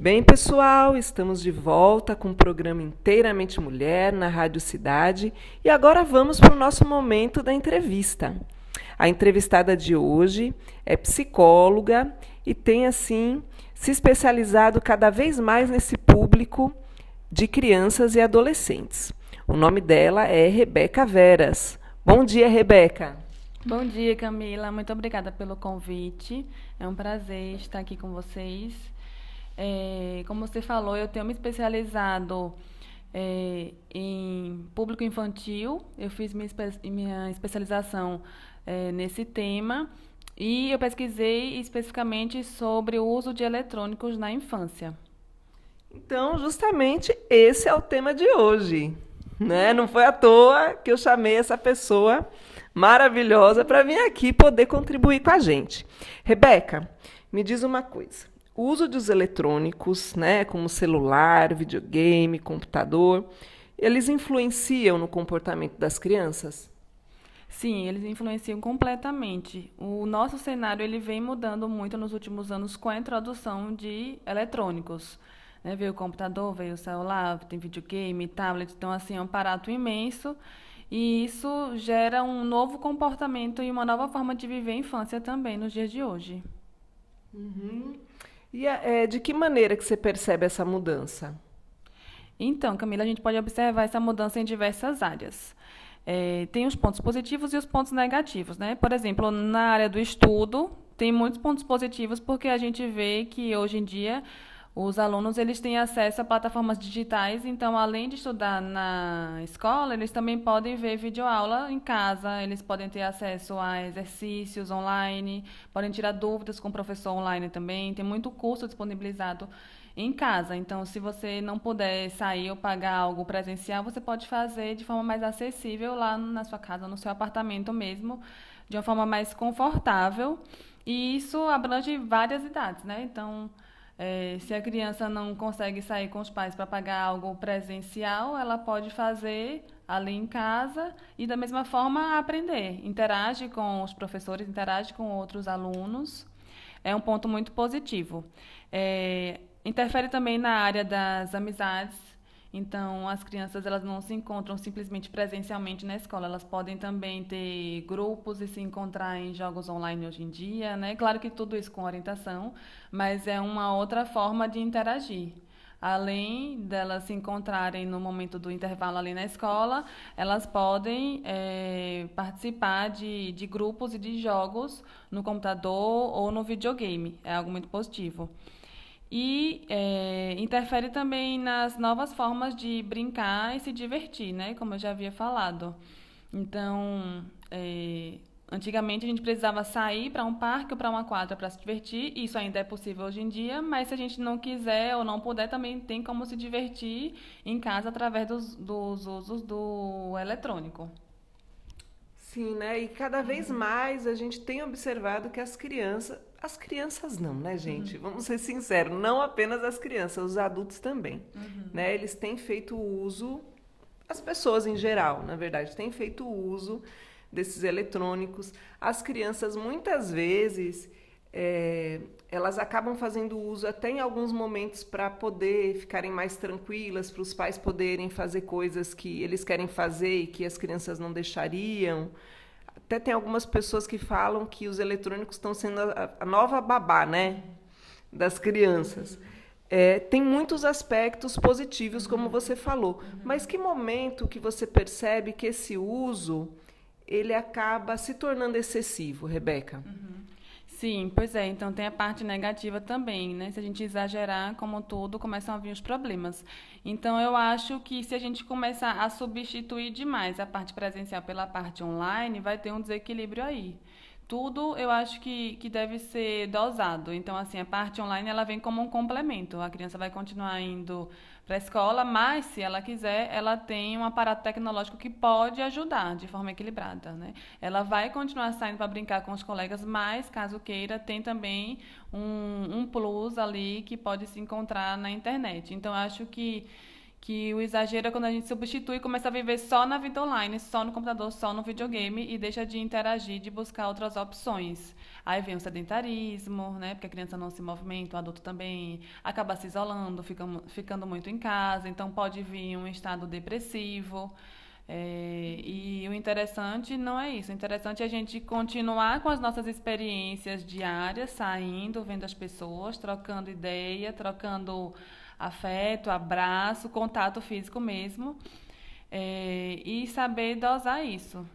Bem, pessoal, estamos de volta com o programa Inteiramente Mulher na Rádio Cidade e agora vamos para o nosso momento da entrevista. A entrevistada de hoje é psicóloga e tem, assim, se especializado cada vez mais nesse público de crianças e adolescentes. O nome dela é Rebeca Veras. Bom dia, Rebeca. Bom dia, Camila. Muito obrigada pelo convite. É um prazer estar aqui com vocês. É, como você falou, eu tenho me especializado é, em público infantil. Eu fiz minha, minha especialização é, nesse tema e eu pesquisei especificamente sobre o uso de eletrônicos na infância. Então, justamente esse é o tema de hoje. Né? Não foi à toa que eu chamei essa pessoa maravilhosa para vir aqui poder contribuir com a gente. Rebeca, me diz uma coisa. O uso dos eletrônicos, né, como celular, videogame, computador, eles influenciam no comportamento das crianças? Sim, eles influenciam completamente. O nosso cenário ele vem mudando muito nos últimos anos com a introdução de eletrônicos. Né? Veio o computador, veio o celular, tem videogame, tablet, então assim é um aparato imenso e isso gera um novo comportamento e uma nova forma de viver a infância também nos dias de hoje. Uhum. E é, de que maneira que você percebe essa mudança? Então, Camila, a gente pode observar essa mudança em diversas áreas. É, tem os pontos positivos e os pontos negativos. Né? Por exemplo, na área do estudo, tem muitos pontos positivos porque a gente vê que hoje em dia os alunos eles têm acesso a plataformas digitais, então além de estudar na escola, eles também podem ver videoaula em casa, eles podem ter acesso a exercícios online, podem tirar dúvidas com o professor online também, tem muito curso disponibilizado em casa. Então, se você não puder sair ou pagar algo presencial, você pode fazer de forma mais acessível lá na sua casa, no seu apartamento mesmo, de uma forma mais confortável. E isso abrange várias idades, né? Então, é, se a criança não consegue sair com os pais para pagar algo presencial, ela pode fazer ali em casa e da mesma forma aprender. Interage com os professores, interage com outros alunos. É um ponto muito positivo. É, interfere também na área das amizades então, as crianças elas não se encontram simplesmente presencialmente na escola, elas podem também ter grupos e se encontrar em jogos online hoje em dia, né? Claro que tudo isso com orientação, mas é uma outra forma de interagir. Além delas se encontrarem no momento do intervalo ali na escola, elas podem é, participar de, de grupos e de jogos no computador ou no videogame. É algo muito positivo e é, interfere também nas novas formas de brincar e se divertir, né? Como eu já havia falado. Então, é, antigamente a gente precisava sair para um parque ou para uma quadra para se divertir. Isso ainda é possível hoje em dia, mas se a gente não quiser ou não puder, também tem como se divertir em casa através dos, dos usos do eletrônico. Sim, né? E cada vez mais a gente tem observado que as crianças as crianças não, né, gente? Uhum. Vamos ser sinceros, não apenas as crianças, os adultos também. Uhum. Né? Eles têm feito uso, as pessoas em geral, na verdade, têm feito uso desses eletrônicos. As crianças, muitas vezes, é, elas acabam fazendo uso até em alguns momentos para poder ficarem mais tranquilas, para os pais poderem fazer coisas que eles querem fazer e que as crianças não deixariam. Até tem algumas pessoas que falam que os eletrônicos estão sendo a, a nova babá, né? Das crianças. É, tem muitos aspectos positivos, como você falou. Mas que momento que você percebe que esse uso ele acaba se tornando excessivo, Rebeca? Uhum. Sim, pois é. Então tem a parte negativa também, né? Se a gente exagerar, como tudo, começam a vir os problemas. Então eu acho que se a gente começar a substituir demais a parte presencial pela parte online, vai ter um desequilíbrio aí tudo eu acho que, que deve ser dosado. Então, assim, a parte online ela vem como um complemento. A criança vai continuar indo para a escola, mas se ela quiser, ela tem um aparato tecnológico que pode ajudar de forma equilibrada. Né? Ela vai continuar saindo para brincar com os colegas, mas, caso queira, tem também um, um plus ali que pode se encontrar na internet. Então, acho que que o exagero é quando a gente substitui e começa a viver só na vida online, só no computador, só no videogame e deixa de interagir, de buscar outras opções. Aí vem o sedentarismo, né? Porque a criança não se movimenta, o adulto também acaba se isolando, fica, ficando muito em casa, então pode vir um estado depressivo. É, e o interessante não é isso. O interessante é a gente continuar com as nossas experiências diárias, saindo, vendo as pessoas, trocando ideia, trocando afeto, abraço, contato físico mesmo. É, e saber dosar isso.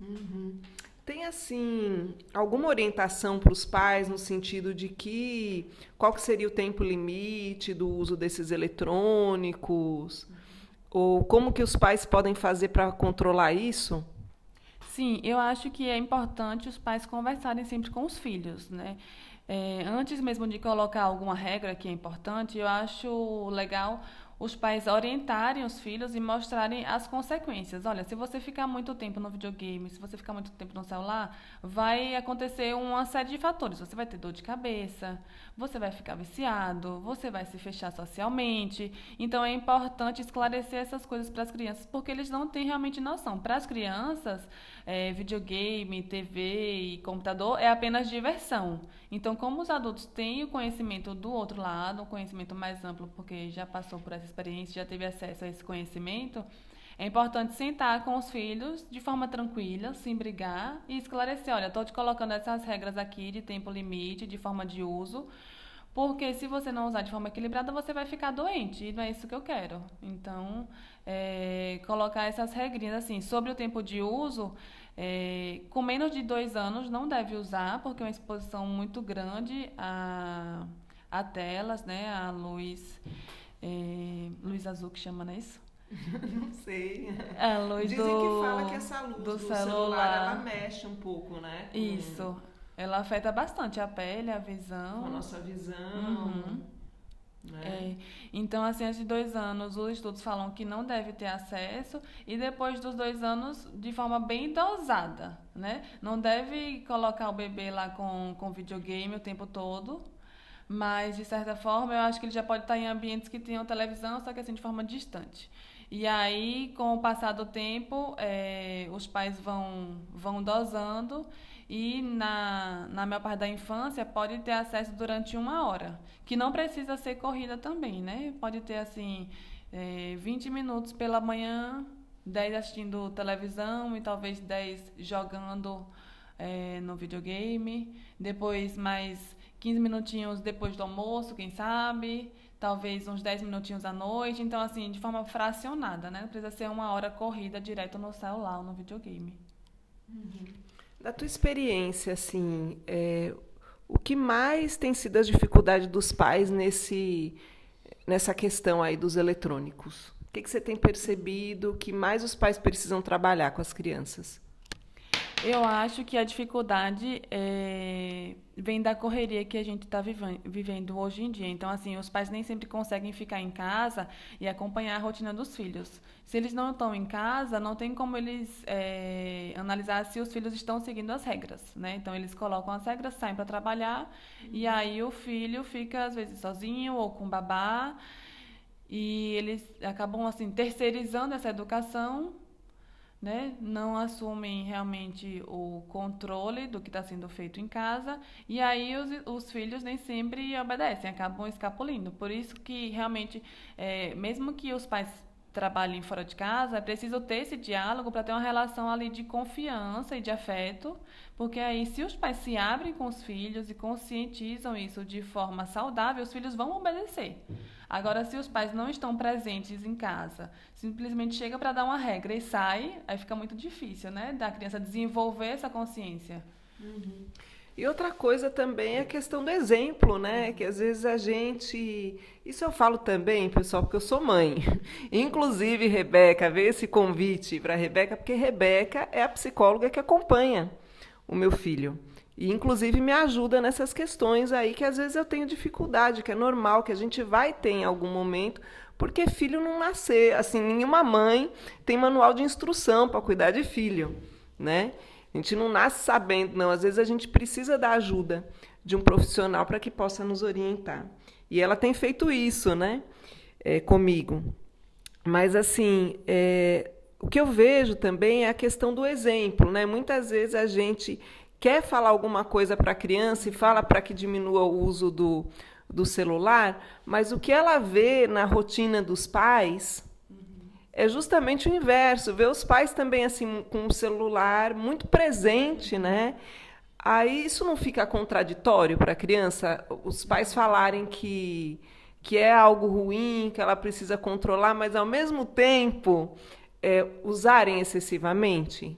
Uhum. Tem assim alguma orientação para os pais no sentido de que qual que seria o tempo limite do uso desses eletrônicos? Ou como que os pais podem fazer para controlar isso? Sim, eu acho que é importante os pais conversarem sempre com os filhos, né? É, antes mesmo de colocar alguma regra que é importante, eu acho legal os pais orientarem os filhos e mostrarem as consequências. Olha, se você ficar muito tempo no videogame, se você ficar muito tempo no celular, vai acontecer uma série de fatores. Você vai ter dor de cabeça, você vai ficar viciado, você vai se fechar socialmente. Então é importante esclarecer essas coisas para as crianças, porque eles não têm realmente noção. Para as crianças, é, videogame, TV e computador é apenas diversão. Então, como os adultos têm o conhecimento do outro lado, um conhecimento mais amplo, porque já passou por essa experiência, já teve acesso a esse conhecimento, é importante sentar com os filhos de forma tranquila, sem brigar e esclarecer: olha, estou te colocando essas regras aqui de tempo limite, de forma de uso, porque se você não usar de forma equilibrada, você vai ficar doente e não é isso que eu quero. Então, é, colocar essas regrinhas assim sobre o tempo de uso. É, com menos de dois anos não deve usar, porque é uma exposição muito grande a, a telas, né? A luz, é, luz azul que chama, não é isso? Não sei. A luz Dizem do, que fala que essa luz do, do celular, celular, ela mexe um pouco, né? Com... Isso. Ela afeta bastante a pele, a visão. A nossa visão. Uhum. Né? É. Então, assim, antes de dois anos, os estudos falam que não deve ter acesso, e depois dos dois anos, de forma bem dosada, né? Não deve colocar o bebê lá com, com videogame o tempo todo, mas, de certa forma, eu acho que ele já pode estar em ambientes que tenham televisão, só que assim, de forma distante. E aí, com o passar do tempo, é, os pais vão, vão dosando e na, na maior parte da infância pode ter acesso durante uma hora, que não precisa ser corrida também, né? Pode ter assim é, 20 minutos pela manhã, 10 assistindo televisão e talvez 10 jogando é, no videogame, depois mais 15 minutinhos depois do almoço, quem sabe, talvez uns 10 minutinhos à noite, então assim, de forma fracionada, né? Não precisa ser uma hora corrida direto no celular ou no videogame. Uhum. Da tua experiência, assim, é, o que mais tem sido a dificuldade dos pais nesse, nessa questão aí dos eletrônicos? O que, que você tem percebido que mais os pais precisam trabalhar com as crianças? Eu acho que a dificuldade é, vem da correria que a gente está vivendo hoje em dia. Então, assim, os pais nem sempre conseguem ficar em casa e acompanhar a rotina dos filhos. Se eles não estão em casa, não tem como eles é, analisar se os filhos estão seguindo as regras, né? Então, eles colocam as regras, saem para trabalhar e aí o filho fica, às vezes, sozinho ou com babá e eles acabam, assim, terceirizando essa educação né, não assumem realmente o controle do que está sendo feito em casa e aí os, os filhos nem sempre obedecem, acabam escapulindo. Por isso que realmente, é, mesmo que os pais trabalhem fora de casa, é preciso ter esse diálogo para ter uma relação ali de confiança e de afeto, porque aí se os pais se abrem com os filhos e conscientizam isso de forma saudável, os filhos vão obedecer. Agora, se os pais não estão presentes em casa, simplesmente chega para dar uma regra e sai, aí fica muito difícil, né? Da criança desenvolver essa consciência. Uhum. E outra coisa também é a questão do exemplo, né? Que às vezes a gente. Isso eu falo também, pessoal, porque eu sou mãe. Inclusive, Rebeca, veio esse convite para Rebeca, porque Rebeca é a psicóloga que acompanha o meu filho. E, inclusive, me ajuda nessas questões aí que às vezes eu tenho dificuldade, que é normal, que a gente vai ter em algum momento, porque filho não nascer. Assim, nenhuma mãe tem manual de instrução para cuidar de filho, né? A gente não nasce sabendo, não. Às vezes a gente precisa da ajuda de um profissional para que possa nos orientar. E ela tem feito isso, né? É, comigo. Mas, assim, é, o que eu vejo também é a questão do exemplo. Né? Muitas vezes a gente quer falar alguma coisa para a criança e fala para que diminua o uso do, do celular, mas o que ela vê na rotina dos pais é justamente o inverso, ver os pais também assim com o celular muito presente, né? Aí isso não fica contraditório para a criança, os pais falarem que que é algo ruim, que ela precisa controlar, mas ao mesmo tempo é, usarem excessivamente?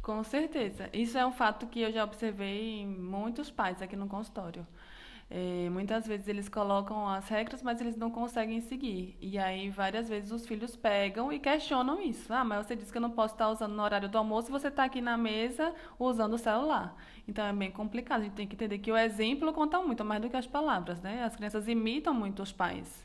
Com certeza. Isso é um fato que eu já observei em muitos pais aqui no consultório. É, muitas vezes eles colocam as regras, mas eles não conseguem seguir. E aí, várias vezes, os filhos pegam e questionam isso. Ah, mas você disse que eu não posso estar usando no horário do almoço e você está aqui na mesa usando o celular. Então, é bem complicado. A gente tem que entender que o exemplo conta muito, mais do que as palavras, né? As crianças imitam muito os pais.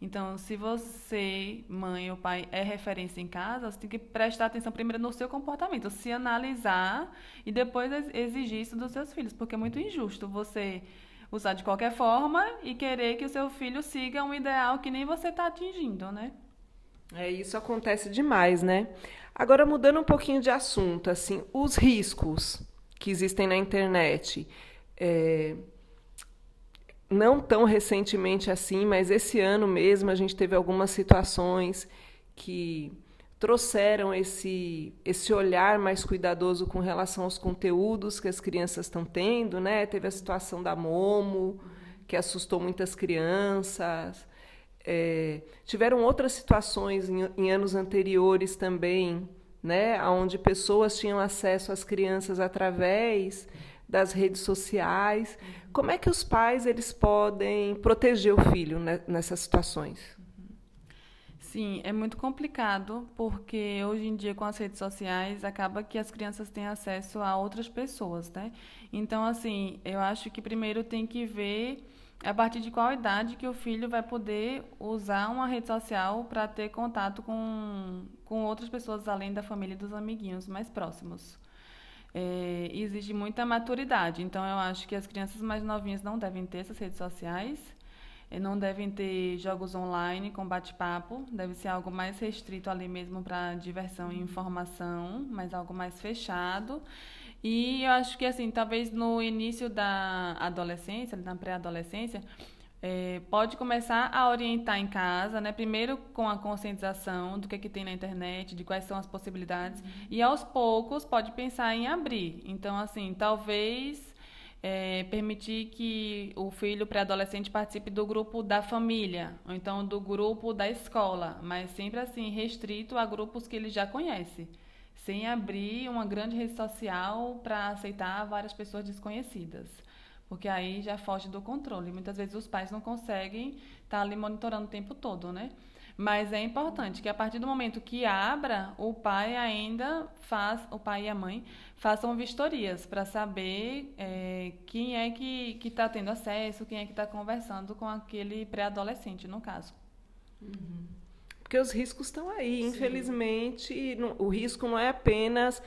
Então, se você, mãe ou pai, é referência em casa, você tem que prestar atenção primeiro no seu comportamento, se analisar e depois exigir isso dos seus filhos, porque é muito injusto você usar de qualquer forma e querer que o seu filho siga um ideal que nem você está atingindo, né? É, isso acontece demais, né? Agora, mudando um pouquinho de assunto, assim, os riscos que existem na internet. É, não tão recentemente assim, mas esse ano mesmo a gente teve algumas situações que trouxeram esse, esse olhar mais cuidadoso com relação aos conteúdos que as crianças estão tendo, né? Teve a situação da Momo, que assustou muitas crianças. É, tiveram outras situações em, em, anos anteriores também, né? Onde pessoas tinham acesso às crianças através das redes sociais. Como é que os pais eles podem proteger o filho nessas situações? Sim, é muito complicado, porque hoje em dia com as redes sociais acaba que as crianças têm acesso a outras pessoas, né? Então, assim, eu acho que primeiro tem que ver a partir de qual idade que o filho vai poder usar uma rede social para ter contato com, com outras pessoas além da família e dos amiguinhos mais próximos. É, exige muita maturidade, então eu acho que as crianças mais novinhas não devem ter essas redes sociais não devem ter jogos online com bate-papo, deve ser algo mais restrito ali mesmo para diversão e informação, mas algo mais fechado. E eu acho que, assim, talvez no início da adolescência, na pré-adolescência, é, pode começar a orientar em casa, né? Primeiro com a conscientização do que, é que tem na internet, de quais são as possibilidades, uhum. e aos poucos pode pensar em abrir. Então, assim, talvez é, permitir que o filho pré-adolescente participe do grupo da família, ou então do grupo da escola, mas sempre assim, restrito a grupos que ele já conhece, sem abrir uma grande rede social para aceitar várias pessoas desconhecidas. Porque aí já foge do controle. Muitas vezes os pais não conseguem estar tá ali monitorando o tempo todo, né? Mas é importante que a partir do momento que abra, o pai ainda faz, o pai e a mãe façam vistorias para saber é, quem é que está tendo acesso, quem é que está conversando com aquele pré-adolescente, no caso. Uhum. Porque os riscos estão aí, Sim. infelizmente, o risco não é apenas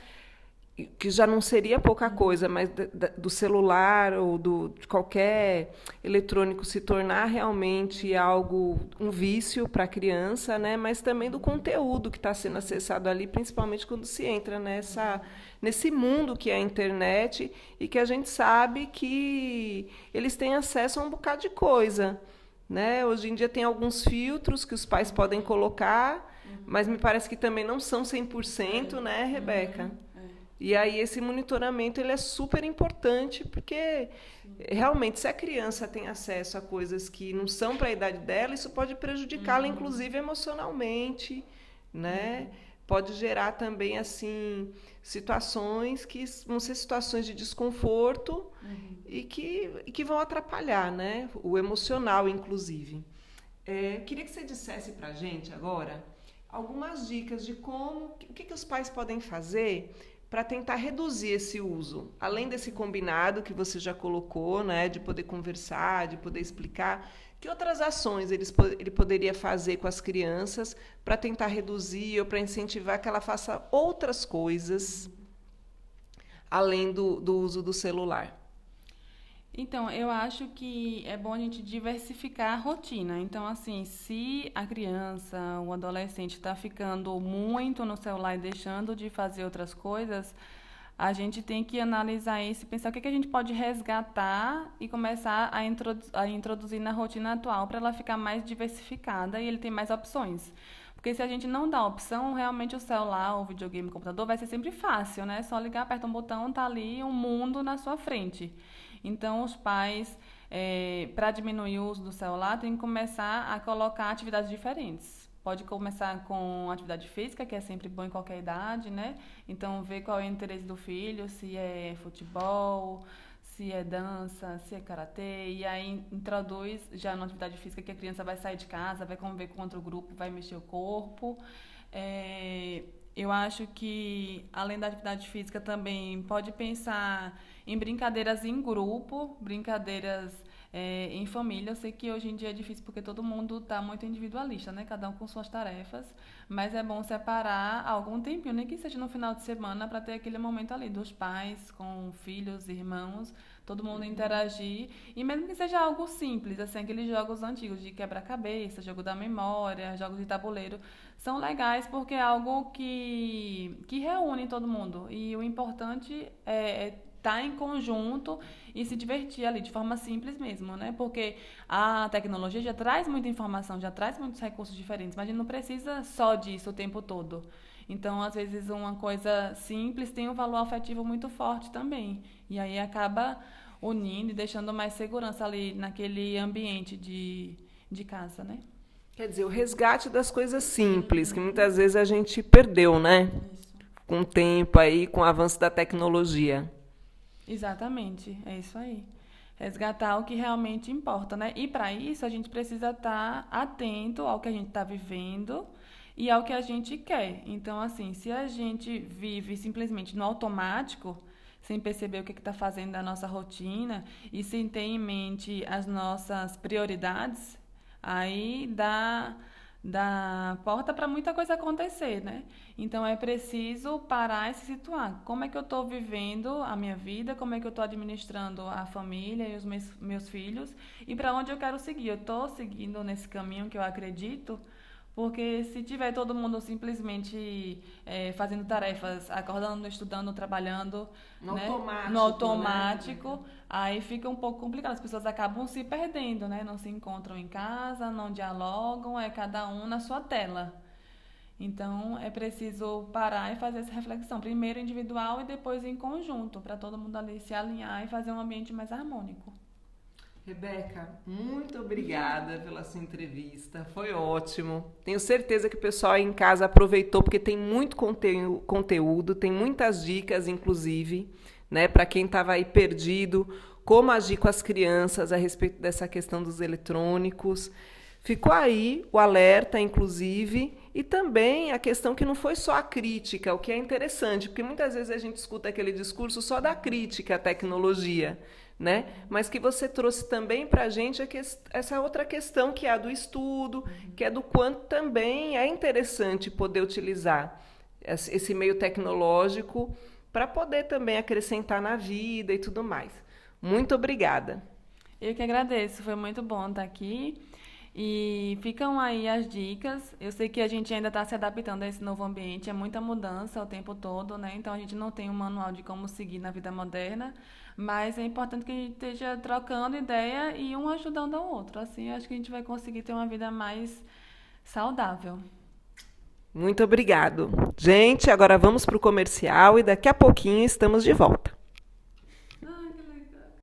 que já não seria pouca coisa, mas do celular ou do, de qualquer eletrônico se tornar realmente algo, um vício para a criança, né? mas também do conteúdo que está sendo acessado ali, principalmente quando se entra nessa, nesse mundo que é a internet e que a gente sabe que eles têm acesso a um bocado de coisa. Né? Hoje em dia tem alguns filtros que os pais podem colocar, mas me parece que também não são 100%, né, Rebeca? E aí esse monitoramento ele é super importante porque realmente se a criança tem acesso a coisas que não são para a idade dela, isso pode prejudicá-la uhum. inclusive emocionalmente, né? Uhum. Pode gerar também assim situações que vão ser situações de desconforto uhum. e, que, e que vão atrapalhar, né? O emocional inclusive. É, queria que você dissesse para a gente agora algumas dicas de como, o que, que os pais podem fazer para tentar reduzir esse uso. Além desse combinado que você já colocou, né, de poder conversar, de poder explicar, que outras ações ele, poderia fazer com as crianças para tentar reduzir ou para incentivar que ela faça outras coisas além do, do uso do celular? Então, eu acho que é bom a gente diversificar a rotina. Então, assim, se a criança, o adolescente está ficando muito no celular e deixando de fazer outras coisas, a gente tem que analisar isso e pensar o que, que a gente pode resgatar e começar a, introdu a introduzir na rotina atual para ela ficar mais diversificada e ele ter mais opções. Porque se a gente não dá opção, realmente o celular, o videogame, o computador vai ser sempre fácil, né? Só ligar, aperta um botão, tá ali um mundo na sua frente. Então, os pais, é, para diminuir o uso do celular, tem que começar a colocar atividades diferentes. Pode começar com atividade física, que é sempre bom em qualquer idade, né? Então, ver qual é o interesse do filho, se é futebol, se é dança, se é karatê, e aí introduz já na atividade física que a criança vai sair de casa, vai conviver com outro grupo, vai mexer o corpo. É, eu acho que, além da atividade física, também pode pensar em brincadeiras em grupo, brincadeiras é, em família. Eu sei que hoje em dia é difícil porque todo mundo está muito individualista, né? Cada um com suas tarefas. Mas é bom separar algum tempinho, nem que seja no final de semana, para ter aquele momento ali dos pais com filhos, irmãos, todo mundo uhum. interagir. E mesmo que seja algo simples, assim, aqueles jogos antigos de quebra-cabeça, jogo da memória, jogos de tabuleiro, são legais porque é algo que, que reúne todo mundo. E o importante é, é estar tá em conjunto e se divertir ali de forma simples mesmo, né? Porque a tecnologia já traz muita informação, já traz muitos recursos diferentes, mas a gente não precisa só disso o tempo todo. Então, às vezes, uma coisa simples tem um valor afetivo muito forte também. E aí acaba unindo e deixando mais segurança ali naquele ambiente de, de casa, né? Quer dizer, o resgate das coisas simples, que muitas vezes a gente perdeu, né? Isso. Com o tempo aí, com o avanço da tecnologia. Exatamente, é isso aí. Resgatar o que realmente importa, né? E para isso a gente precisa estar tá atento ao que a gente está vivendo e ao que a gente quer. Então, assim, se a gente vive simplesmente no automático, sem perceber o que está fazendo da nossa rotina e sem ter em mente as nossas prioridades, aí dá da porta para muita coisa acontecer, né? Então é preciso parar e se situar. Como é que eu estou vivendo a minha vida? Como é que eu estou administrando a família e os meus, meus filhos? E para onde eu quero seguir? Eu estou seguindo nesse caminho que eu acredito? Porque se tiver todo mundo simplesmente é, fazendo tarefas, acordando, estudando, trabalhando no né? automático, no automático né? Aí fica um pouco complicado. As pessoas acabam se perdendo, né? Não se encontram em casa, não dialogam, é cada um na sua tela. Então é preciso parar e fazer essa reflexão, primeiro individual e depois em conjunto, para todo mundo ali se alinhar e fazer um ambiente mais harmônico. Rebeca, muito obrigada pela sua entrevista. Foi ótimo. Tenho certeza que o pessoal aí em casa aproveitou porque tem muito conteúdo, tem muitas dicas, inclusive, né, para quem estava aí perdido, como agir com as crianças a respeito dessa questão dos eletrônicos. Ficou aí o alerta, inclusive, e também a questão que não foi só a crítica, o que é interessante, porque muitas vezes a gente escuta aquele discurso só da crítica à tecnologia né? Mas que você trouxe também para a gente essa outra questão que é a do estudo, que é do quanto também é interessante poder utilizar esse meio tecnológico para poder também acrescentar na vida e tudo mais. Muito obrigada. Eu que agradeço, foi muito bom estar aqui. E ficam aí as dicas. Eu sei que a gente ainda está se adaptando a esse novo ambiente, é muita mudança o tempo todo, né? Então a gente não tem um manual de como seguir na vida moderna, mas é importante que a gente esteja trocando ideia e um ajudando ao outro. Assim, acho que a gente vai conseguir ter uma vida mais saudável. Muito obrigado. Gente, agora vamos para o comercial e daqui a pouquinho estamos de volta.